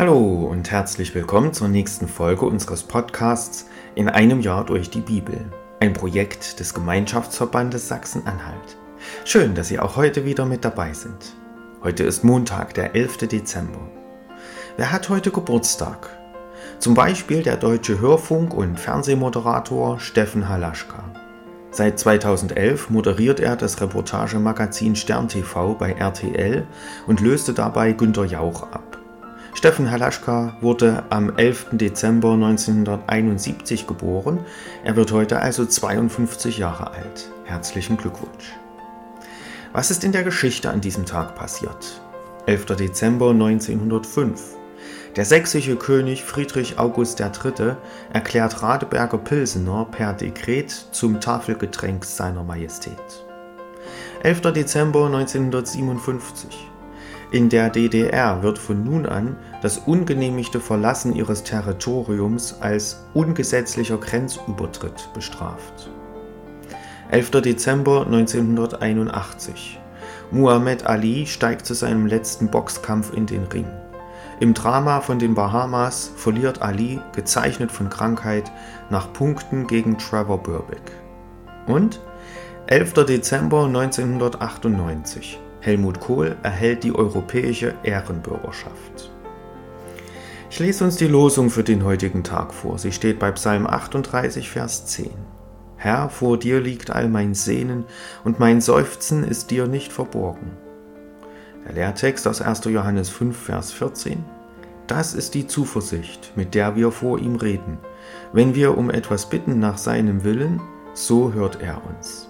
Hallo und herzlich willkommen zur nächsten Folge unseres Podcasts In einem Jahr durch die Bibel, ein Projekt des Gemeinschaftsverbandes Sachsen-Anhalt. Schön, dass Sie auch heute wieder mit dabei sind. Heute ist Montag, der 11. Dezember. Wer hat heute Geburtstag? Zum Beispiel der deutsche Hörfunk- und Fernsehmoderator Steffen Halaschka. Seit 2011 moderiert er das Reportagemagazin Stern TV bei RTL und löste dabei Günter Jauch ab. Steffen Halaschka wurde am 11. Dezember 1971 geboren. Er wird heute also 52 Jahre alt. Herzlichen Glückwunsch. Was ist in der Geschichte an diesem Tag passiert? 11. Dezember 1905. Der sächsische König Friedrich August III. erklärt Radeberger Pilsener per Dekret zum Tafelgetränk seiner Majestät. 11. Dezember 1957. In der DDR wird von nun an das ungenehmigte Verlassen ihres Territoriums als ungesetzlicher Grenzübertritt bestraft. 11. Dezember 1981. Muhammad Ali steigt zu seinem letzten Boxkampf in den Ring. Im Drama von den Bahamas verliert Ali, gezeichnet von Krankheit, nach Punkten gegen Trevor Burbick. Und 11. Dezember 1998. Helmut Kohl erhält die europäische Ehrenbürgerschaft. Ich lese uns die Losung für den heutigen Tag vor. Sie steht bei Psalm 38, Vers 10. Herr, vor dir liegt all mein Sehnen und mein Seufzen ist dir nicht verborgen. Der Lehrtext aus 1. Johannes 5, Vers 14. Das ist die Zuversicht, mit der wir vor ihm reden. Wenn wir um etwas bitten nach seinem Willen, so hört er uns.